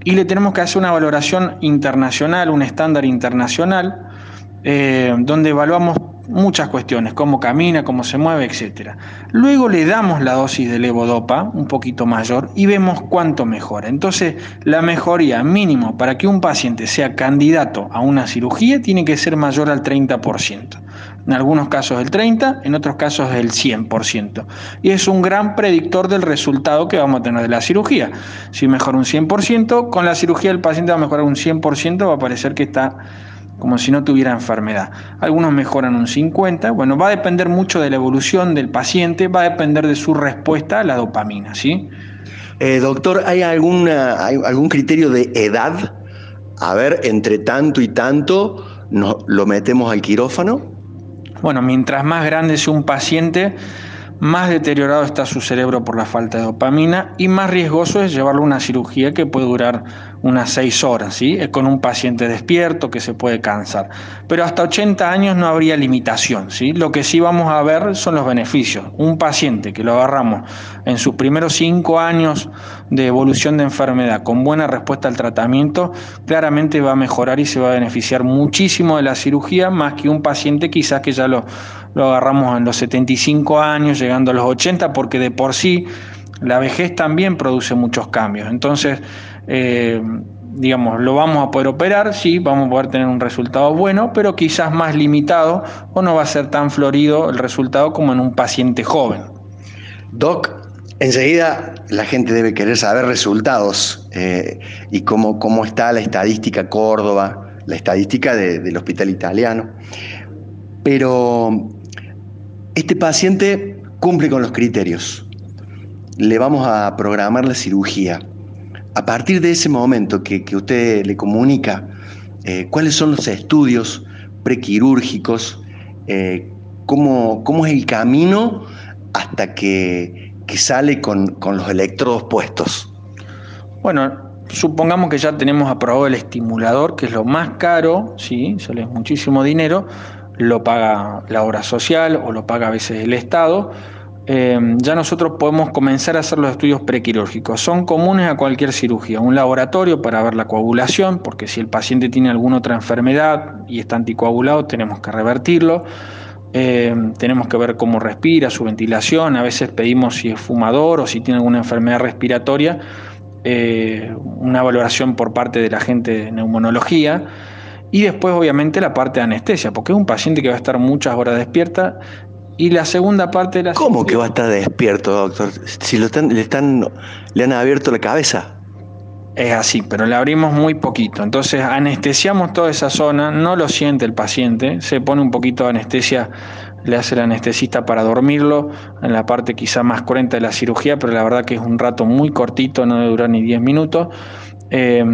S2: y le tenemos que hacer una valoración internacional, un estándar internacional, eh, donde evaluamos muchas cuestiones, cómo camina, cómo se mueve, etc. Luego le damos la dosis de levodopa, un poquito mayor, y vemos cuánto mejora. Entonces, la mejoría mínimo para que un paciente sea candidato a una cirugía tiene que ser mayor al 30%. En algunos casos el 30%, en otros casos el 100%. Y es un gran predictor del resultado que vamos a tener de la cirugía. Si mejora un 100%, con la cirugía el paciente va a mejorar un 100%, va a parecer que está como si no tuviera enfermedad. Algunos mejoran un 50, bueno, va a depender mucho de la evolución del paciente, va a depender de su respuesta a la dopamina, ¿sí?
S1: Eh, doctor, ¿hay, alguna, ¿hay algún criterio de edad? A ver, entre tanto y tanto, ¿lo metemos al quirófano?
S2: Bueno, mientras más grande sea un paciente, más deteriorado está su cerebro por la falta de dopamina y más riesgoso es llevarlo a una cirugía que puede durar unas seis horas, ¿sí? con un paciente despierto que se puede cansar. Pero hasta 80 años no habría limitación. ¿sí? Lo que sí vamos a ver son los beneficios. Un paciente que lo agarramos en sus primeros cinco años de evolución de enfermedad con buena respuesta al tratamiento, claramente va a mejorar y se va a beneficiar muchísimo de la cirugía más que un paciente quizás que ya lo, lo agarramos en los 75 años, llegando a los 80, porque de por sí la vejez también produce muchos cambios. Entonces, eh, digamos, lo vamos a poder operar, sí, vamos a poder tener un resultado bueno, pero quizás más limitado o no va a ser tan florido el resultado como en un paciente joven.
S1: Doc, enseguida la gente debe querer saber resultados eh, y cómo, cómo está la estadística Córdoba, la estadística del hospital italiano. Pero este paciente cumple con los criterios. Le vamos a programar la cirugía a partir de ese momento que, usted le comunica eh, cuáles son los estudios prequirúrgicos, eh, cómo, es el camino hasta que, sale con, los electrodos puestos.
S2: Bueno, supongamos que ya tenemos aprobado el estimulador, que es lo más caro, ¿sí? sale muchísimo dinero, lo paga la obra social o lo paga a veces el Estado eh, ya nosotros podemos comenzar a hacer los estudios prequirúrgicos. Son comunes a cualquier cirugía. Un laboratorio para ver la coagulación, porque si el paciente tiene alguna otra enfermedad y está anticoagulado, tenemos que revertirlo. Eh, tenemos que ver cómo respira, su ventilación. A veces pedimos si es fumador o si tiene alguna enfermedad respiratoria. Eh, una valoración por parte de la gente de neumonología. Y después, obviamente, la parte de anestesia, porque es un paciente que va a estar muchas horas despierta y la segunda parte de la
S1: ¿Cómo que va a estar despierto, doctor? Si lo están, le, están, le han abierto la cabeza.
S2: Es así, pero le abrimos muy poquito. Entonces anestesiamos toda esa zona, no lo siente el paciente, se pone un poquito de anestesia, le hace el anestesista para dormirlo, en la parte quizá más cruenta de la cirugía, pero la verdad que es un rato muy cortito, no dura ni 10 minutos. Eh,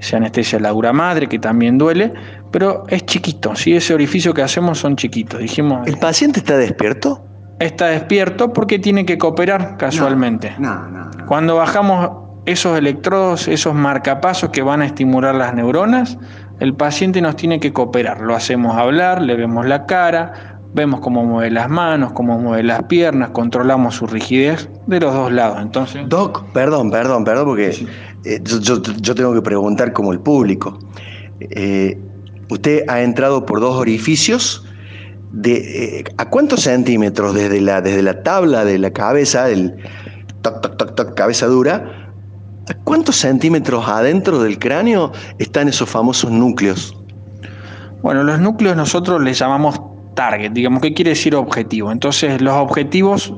S2: se anestesia la dura madre, que también duele, pero es chiquito, ¿sí? ese orificio que hacemos son chiquitos. Dijimos,
S1: ¿El paciente está despierto?
S2: Está despierto porque tiene que cooperar casualmente. No, no, Cuando bajamos esos electrodos, esos marcapasos que van a estimular las neuronas, el paciente nos tiene que cooperar. Lo hacemos hablar, le vemos la cara, vemos cómo mueve las manos, cómo mueve las piernas, controlamos su rigidez de los dos lados. Entonces,
S1: Doc, perdón, perdón, perdón, porque eh, yo, tengo que preguntar como el público. Eh, usted ha entrado por dos orificios. Eh, ¿A cuántos centímetros desde la, desde la tabla de la cabeza, del toc, toc, toc, toc, cabeza dura, ¿a cuántos centímetros adentro del cráneo están esos famosos núcleos?
S2: Bueno, los núcleos nosotros les llamamos target, digamos, ¿qué quiere decir objetivo? Entonces, los objetivos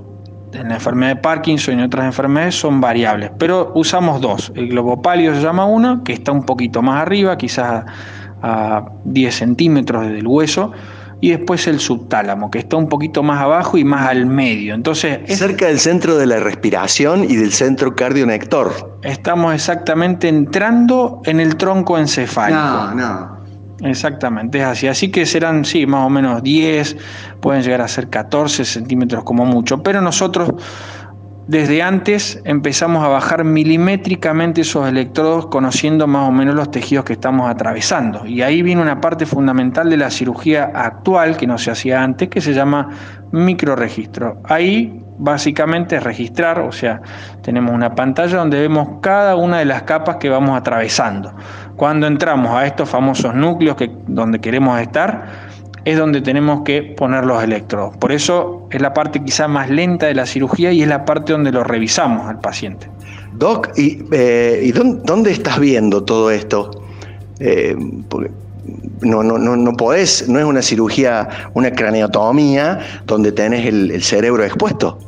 S2: en la enfermedad de Parkinson y otras enfermedades son variables, pero usamos dos. El globo pálido se llama uno, que está un poquito más arriba, quizás a 10 centímetros del hueso, y después el subtálamo, que está un poquito más abajo y más al medio. Entonces,
S1: cerca del centro de la respiración y del centro cardionector.
S2: Estamos exactamente entrando en el tronco encefálico. No, no. Exactamente, es así. Así que serán, sí, más o menos 10, pueden llegar a ser 14 centímetros como mucho, pero nosotros desde antes empezamos a bajar milimétricamente esos electrodos conociendo más o menos los tejidos que estamos atravesando. Y ahí viene una parte fundamental de la cirugía actual que no se hacía antes, que se llama microregistro. Ahí básicamente es registrar, o sea, tenemos una pantalla donde vemos cada una de las capas que vamos atravesando. Cuando entramos a estos famosos núcleos que, donde queremos estar, es donde tenemos que poner los electrodos. Por eso es la parte quizá más lenta de la cirugía y es la parte donde lo revisamos al paciente.
S1: Doc, ¿y, eh, dónde, estás viendo todo esto? Eh, no, no, no, no podés, no es una cirugía, una craneotomía donde tenés el cerebro expuesto.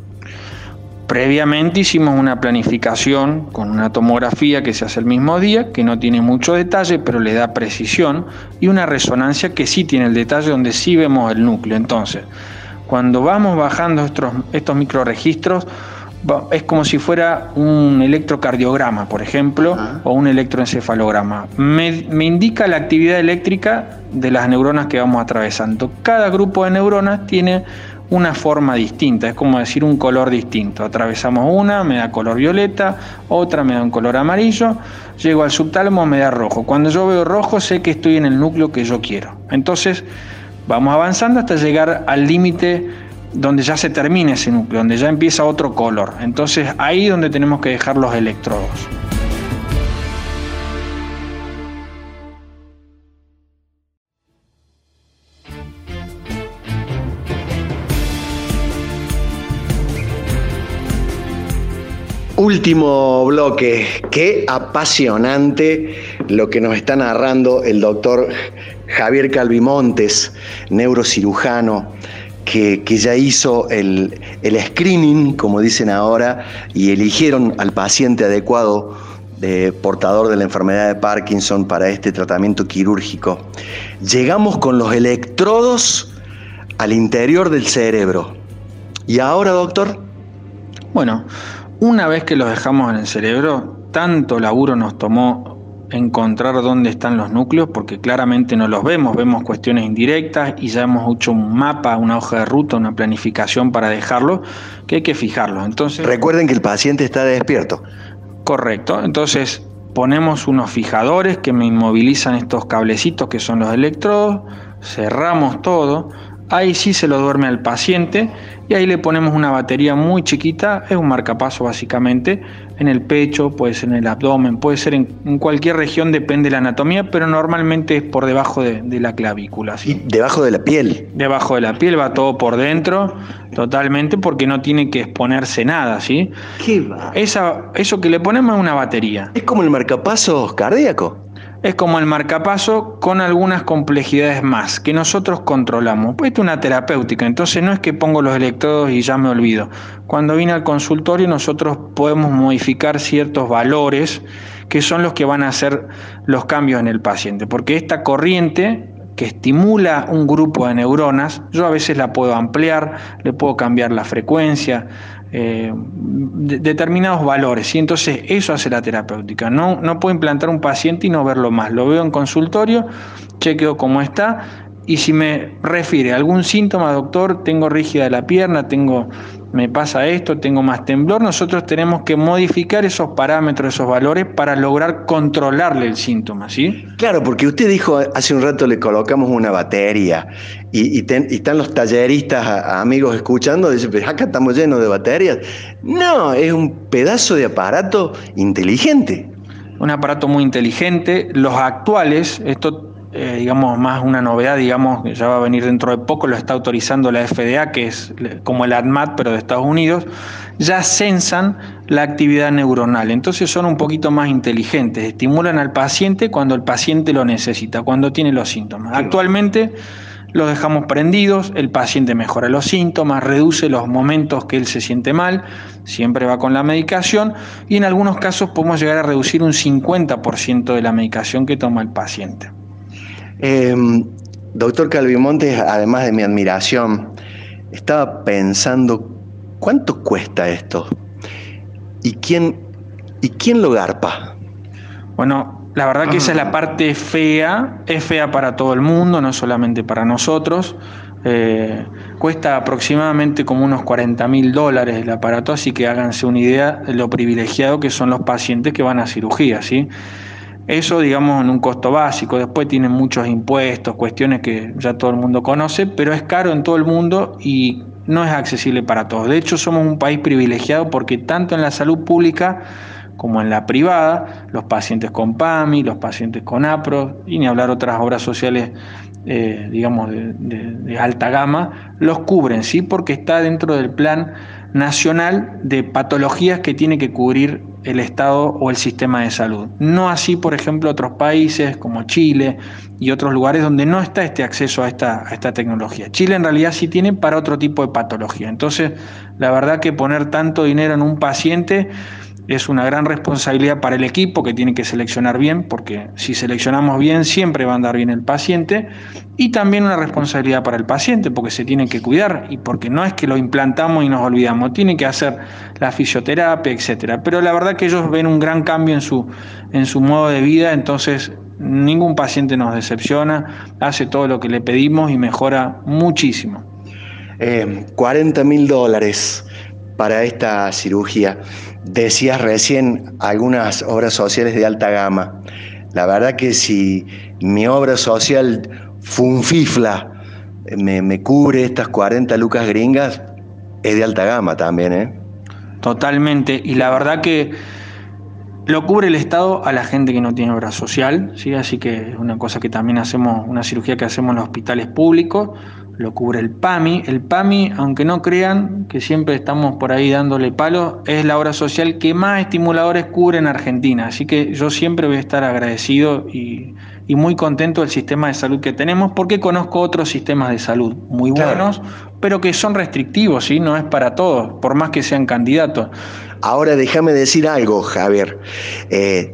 S2: Previamente hicimos una planificación con una tomografía que se hace el mismo día, que no tiene mucho detalle, pero le da precisión, y una resonancia que sí tiene el detalle donde sí vemos el núcleo. Entonces, cuando vamos bajando estos, estos microregistros, es como si fuera un electrocardiograma, por ejemplo, o un electroencefalograma. Me, me, indica la actividad eléctrica de las neuronas que vamos atravesando. Cada grupo de neuronas tiene una forma distinta, es como decir un color distinto. Atravesamos una, me da color violeta, otra me da un color amarillo, llego al subtálamo, me da rojo. Cuando yo veo rojo sé que estoy en el núcleo que yo quiero. Entonces vamos avanzando hasta llegar al límite donde ya se termina ese núcleo, donde ya empieza otro color. Entonces ahí donde tenemos que dejar los electrodos.
S1: Último bloque, qué apasionante lo que nos está narrando el doctor Javier Calvimontes, neurocirujano, que, ya hizo el, el, screening, como dicen ahora, y eligieron al paciente adecuado de portador de la enfermedad de Parkinson para este tratamiento quirúrgico. Llegamos con los electrodos al interior del cerebro. ¿Y ahora, doctor?
S2: Bueno, una vez que los dejamos en el cerebro, tanto laburo nos tomó encontrar dónde están los núcleos, porque claramente no los vemos, vemos cuestiones indirectas y ya hemos hecho un mapa, una hoja de ruta, una planificación para dejarlo, que hay que fijarlo. Entonces,
S1: Recuerden que el paciente está despierto.
S2: Correcto, entonces ponemos unos fijadores que me inmovilizan estos cablecitos que son los electrodos, cerramos todo, ahí sí se lo duerme al paciente y ahí le ponemos una batería muy chiquita, es un marcapaso básicamente, en el pecho, puede ser en el abdomen, puede ser en, cualquier región, depende de la anatomía, pero normalmente es por debajo de, la clavícula.
S1: ¿Y debajo de la piel?
S2: Debajo de la piel va todo por dentro, totalmente, porque no tiene que exponerse nada, ¿sí?
S1: ¿Qué va?
S2: Esa, eso que le ponemos es una batería.
S1: ¿Es como el marcapaso cardíaco?
S2: Es como el marcapaso con algunas complejidades más que nosotros controlamos. Pues es una terapéutica, entonces no es que pongo los electrodos y ya me olvido. Cuando vine al consultorio nosotros podemos modificar ciertos valores que son los que van a hacer los cambios en el paciente, porque esta corriente que estimula un grupo de neuronas, yo a veces la puedo ampliar, le puedo cambiar la frecuencia, eh, determinados valores. Y entonces eso hace la terapéutica. No, no puedo implantar un paciente y no verlo más. Lo veo en consultorio, chequeo cómo está. Y si me refiere a algún síntoma, doctor, tengo rígida la pierna, tengo me pasa esto, tengo más temblor, nosotros tenemos que modificar esos parámetros, esos valores para lograr controlarle el síntoma, ¿sí?
S1: Claro, porque usted dijo hace un rato le colocamos una batería y, están los talleristas, amigos escuchando, dicen, pues acá estamos llenos de baterías. No, es un pedazo de aparato inteligente.
S2: Un aparato muy inteligente. Los actuales, esto eh, digamos, más una novedad, digamos, que ya va a venir dentro de poco, lo está autorizando la FDA, que es como el ADMAT, pero de Estados Unidos, ya censan la actividad neuronal. Entonces son un poquito más inteligentes, estimulan al paciente cuando el paciente lo necesita, cuando tiene los síntomas. Actualmente los dejamos prendidos, el paciente mejora los síntomas, reduce los momentos que él se siente mal, siempre va con la medicación y en algunos casos podemos llegar a reducir un 50% de la medicación que toma el paciente.
S1: Em, doctor Calvimontes, además de mi admiración, estaba pensando, ¿cuánto cuesta esto? ¿Y quién, y quién lo garpa?
S2: Bueno, la verdad que esa es la parte fea, es fea para todo el mundo, no solamente para nosotros. Eh, cuesta aproximadamente como unos 40 mil dólares el aparato, así que háganse una idea de lo privilegiado que son los pacientes que van a cirugía, ¿sí? Eso, digamos, en un costo básico. Después tienen muchos impuestos, cuestiones que ya todo el mundo conoce, pero es caro en todo el mundo y no es accesible para todos. De hecho, somos un país privilegiado porque tanto en la salud pública como en la privada, los pacientes con PAMI, los pacientes con APRO, y ni hablar otras obras sociales, eh, digamos, de, de, alta gama, los cubren, ¿sí? Porque está dentro del plan nacional de patologías que tiene que cubrir el Estado o el sistema de salud. No así, por ejemplo, otros países como Chile y otros lugares donde no está este acceso a esta, a esta tecnología. Chile en realidad sí tiene para otro tipo de patología. Entonces, la verdad que poner tanto dinero en un paciente es una gran responsabilidad para el equipo que tiene que seleccionar bien, porque si seleccionamos bien siempre va a andar bien el paciente, y también una responsabilidad para el paciente, porque se tiene que cuidar y porque no es que lo implantamos y nos olvidamos, tiene que hacer la fisioterapia, etcétera. Pero la verdad que ellos ven un gran cambio en su, en su modo de vida, entonces ningún paciente nos decepciona, hace todo lo que le pedimos y mejora muchísimo.
S1: 40 eh, mil dólares para esta cirugía. Decías recién algunas obras sociales de alta gama. La verdad que si mi obra social Funfifla me, me cubre estas 40 lucas gringas, es de alta gama también, ¿eh?
S2: Totalmente. Y la verdad que lo cubre el Estado a la gente que no tiene obra social, ¿sí? así que es una cosa que también hacemos, una cirugía que hacemos en los hospitales públicos, lo cubre el PAMI. El PAMI, aunque no crean que siempre estamos por ahí dándole palo, es la obra social que más estimuladores cubre en Argentina. Así que yo siempre voy a estar agradecido y, muy contento del sistema de salud que tenemos porque conozco otros sistemas de salud muy buenos, pero que son restrictivos, ¿sí? no es para todos, por más que sean candidatos.
S1: Ahora déjame decir algo, Javier. Eh,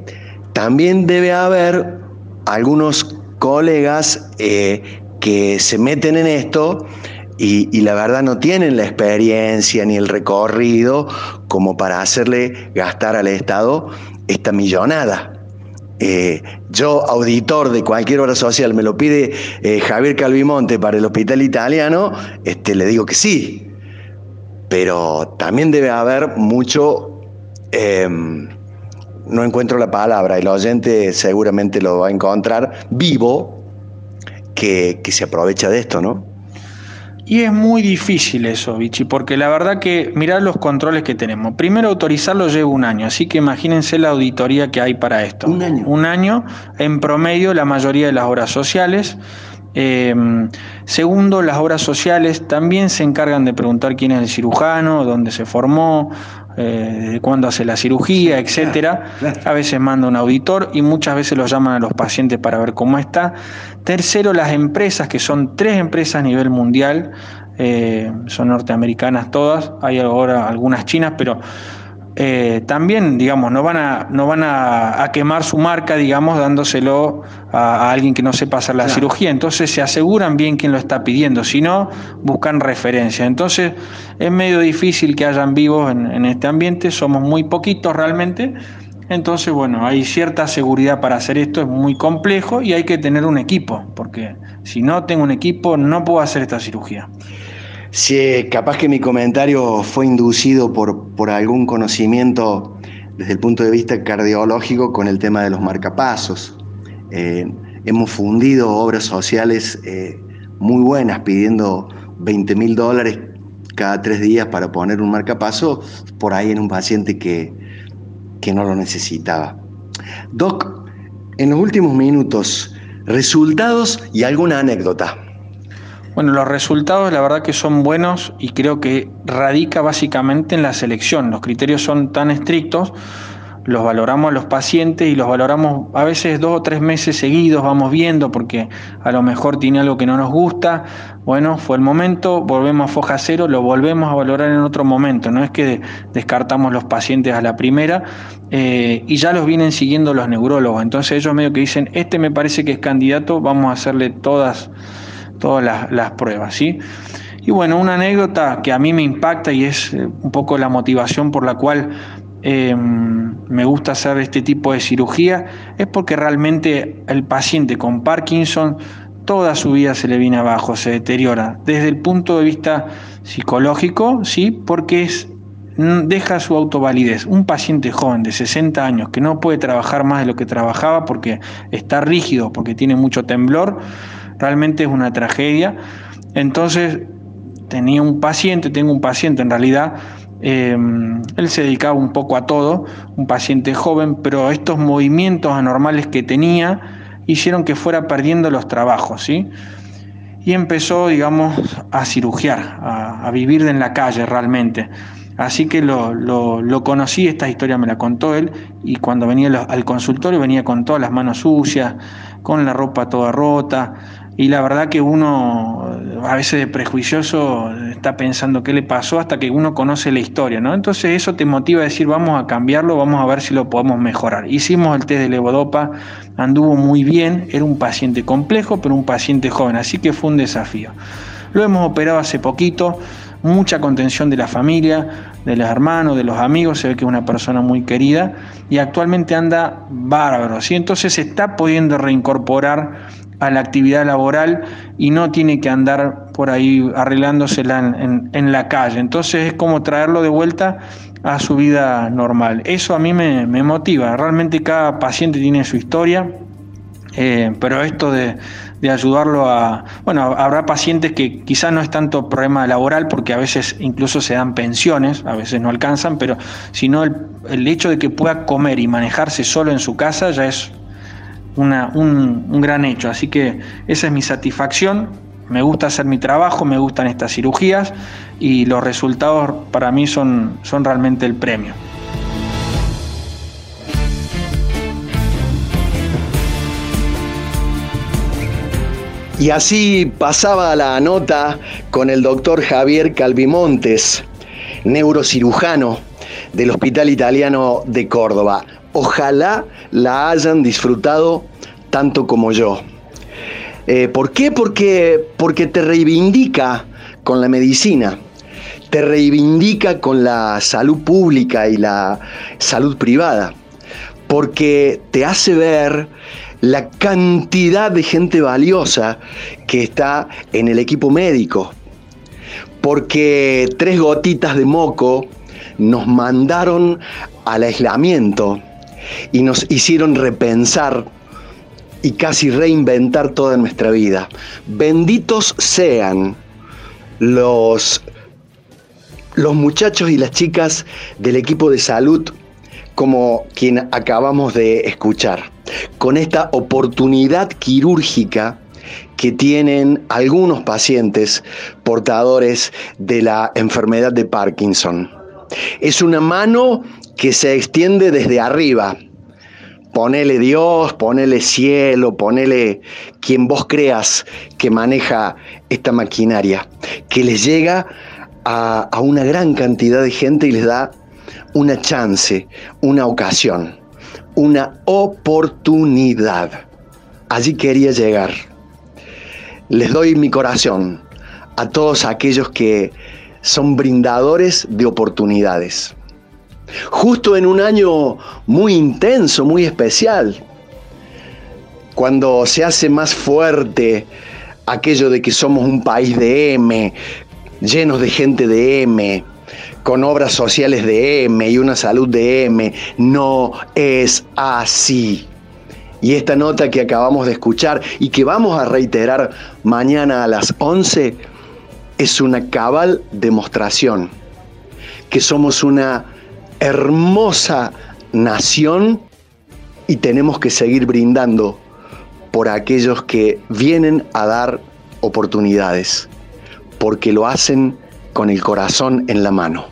S1: también debe haber algunos colegas eh, que se meten en esto y, la verdad no tienen la experiencia ni el recorrido como para hacerle gastar al Estado esta millonada. Eh, yo, auditor de cualquier obra social, me lo pide eh, Javier Calvimonte para el hospital italiano, este, le digo que sí. Pero también debe haber mucho, em, no encuentro la palabra, el oyente seguramente lo va a encontrar, vivo, que, se aprovecha de esto, ¿no?
S2: Y es muy difícil eso, Vichy, porque la verdad que mirad los controles que tenemos. Primero, autorizarlo lleva un año, así que imagínense la auditoría que hay para esto.
S1: Un año.
S2: Un año, en promedio, la mayoría de las obras sociales. Eh, segundo, las obras sociales también se encargan de preguntar quién es el cirujano, dónde se formó, eh, cuándo hace la cirugía, etcétera. A veces manda un auditor y muchas veces los llaman a los pacientes para ver cómo está. Tercero, las empresas, que son tres empresas a nivel mundial, eh, son norteamericanas todas, hay ahora algunas chinas, pero eh, también, digamos, no van, a, no van a, quemar su marca, digamos, dándoselo a, alguien que no sepa hacer la cirugía. Entonces se aseguran bien quién lo está pidiendo, si no, buscan referencia. Entonces es medio difícil que hayan vivos en, en este ambiente, somos muy poquitos realmente. Entonces, bueno, hay cierta seguridad para hacer esto, es muy complejo y hay que tener un equipo, porque si no tengo un equipo no puedo hacer esta cirugía.
S1: Si capaz que mi comentario fue inducido por, por algún conocimiento desde el punto de vista cardiológico con el tema de los marcapasos. Eh, hemos fundido obras sociales eh, muy buenas pidiendo 20 mil dólares cada tres días para poner un marcapaso por ahí en un paciente que, que no lo necesitaba. Doc, en los últimos minutos, resultados y alguna anécdota.
S2: Bueno, los resultados la verdad que son buenos y creo que radica básicamente en la selección. Los criterios son tan estrictos, los valoramos a los pacientes y los valoramos a veces dos o tres meses seguidos, vamos viendo porque a lo mejor tiene algo que no nos gusta. Bueno, fue el momento, volvemos a foja cero, lo volvemos a valorar en otro momento. No es que descartamos los pacientes a la primera eh, y ya los vienen siguiendo los neurólogos. Entonces ellos medio que dicen, este me parece que es candidato, vamos a hacerle todas todas las, pruebas, ¿sí? Y bueno, una anécdota que a mí me impacta y es eh, un poco la motivación por la cual eh, me gusta hacer este tipo de cirugía, es porque realmente el paciente con Parkinson toda su vida se le viene abajo, se deteriora. Desde el punto de vista psicológico, sí, porque es, deja su autovalidez. Un paciente joven de 60 años que no puede trabajar más de lo que trabajaba porque está rígido, porque tiene mucho temblor, realmente es una tragedia. Entonces, tenía un paciente, tengo un paciente en realidad, em, él se dedicaba un poco a todo, un paciente joven, pero estos movimientos anormales que tenía hicieron que fuera perdiendo los trabajos, ¿sí? Y empezó, digamos, a cirugiar, a, vivir en la calle realmente. Así que lo, conocí, esta historia me la contó él, y cuando venía al consultorio venía con todas las manos sucias, con la ropa toda rota, y la verdad que uno a veces de prejuicioso está pensando qué le pasó hasta que uno conoce la historia, ¿no? Entonces eso te motiva a decir vamos a cambiarlo, vamos a ver si lo podemos mejorar. Hicimos el test de levodopa, anduvo muy bien, era un paciente complejo, pero un paciente joven, así que fue un desafío. Lo hemos operado hace poquito, mucha contención de la familia, de los hermanos, de los amigos, se ve que es una persona muy querida y actualmente anda bárbaro, ¿sí? Entonces se está pudiendo reincorporar a la actividad laboral y no tiene que andar por ahí arreglándosela en, la calle. Entonces es como traerlo de vuelta a su vida normal. Eso a mí me, motiva. Realmente cada paciente tiene su historia, eh, pero esto de, ayudarlo a... Bueno, habrá pacientes que quizás no es tanto problema laboral porque a veces incluso se dan pensiones, a veces no alcanzan, pero sino el, el hecho de que pueda comer y manejarse solo en su casa ya es un, gran hecho. Así que esa es mi satisfacción. Me gusta hacer mi trabajo, me gustan estas cirugías y los resultados para mí son, son realmente el premio.
S1: Y así pasaba la nota con el doctor Javier Calvimontes, neurocirujano del Hospital Italiano de Córdoba. Ojalá la hayan disfrutado tanto como yo. Eh, ¿Por qué? Porque, porque te reivindica con la medicina, te reivindica con la salud pública y la salud privada, porque te hace ver la cantidad de gente valiosa que está en el equipo médico. Porque tres gotitas de moco nos mandaron al aislamiento y nos hicieron repensar y casi reinventar toda nuestra vida. Benditos sean los, los muchachos y las chicas del equipo de salud como quien acabamos de escuchar, con esta oportunidad quirúrgica que tienen algunos pacientes portadores de la enfermedad de Parkinson. Es una mano que se extiende desde arriba. Ponele Dios, ponele cielo, ponele quien vos creas que maneja esta maquinaria, que les llega a, a una gran cantidad de gente y les da una chance, una ocasión, una oportunidad. Allí quería llegar. Les doy mi corazón a todos aquellos que son brindadores de oportunidades. Justo en un año muy intenso, muy especial, cuando se hace más fuerte aquello de que somos un país de M, llenos de gente de M, con obras sociales de M y una salud de M. No es así. Y esta nota que acabamos de escuchar y que vamos a reiterar mañana a las 11 es una cabal demostración que somos una hermosa nación y tenemos que seguir brindando por aquellos que vienen a dar oportunidades, porque lo hacen con el corazón en la mano.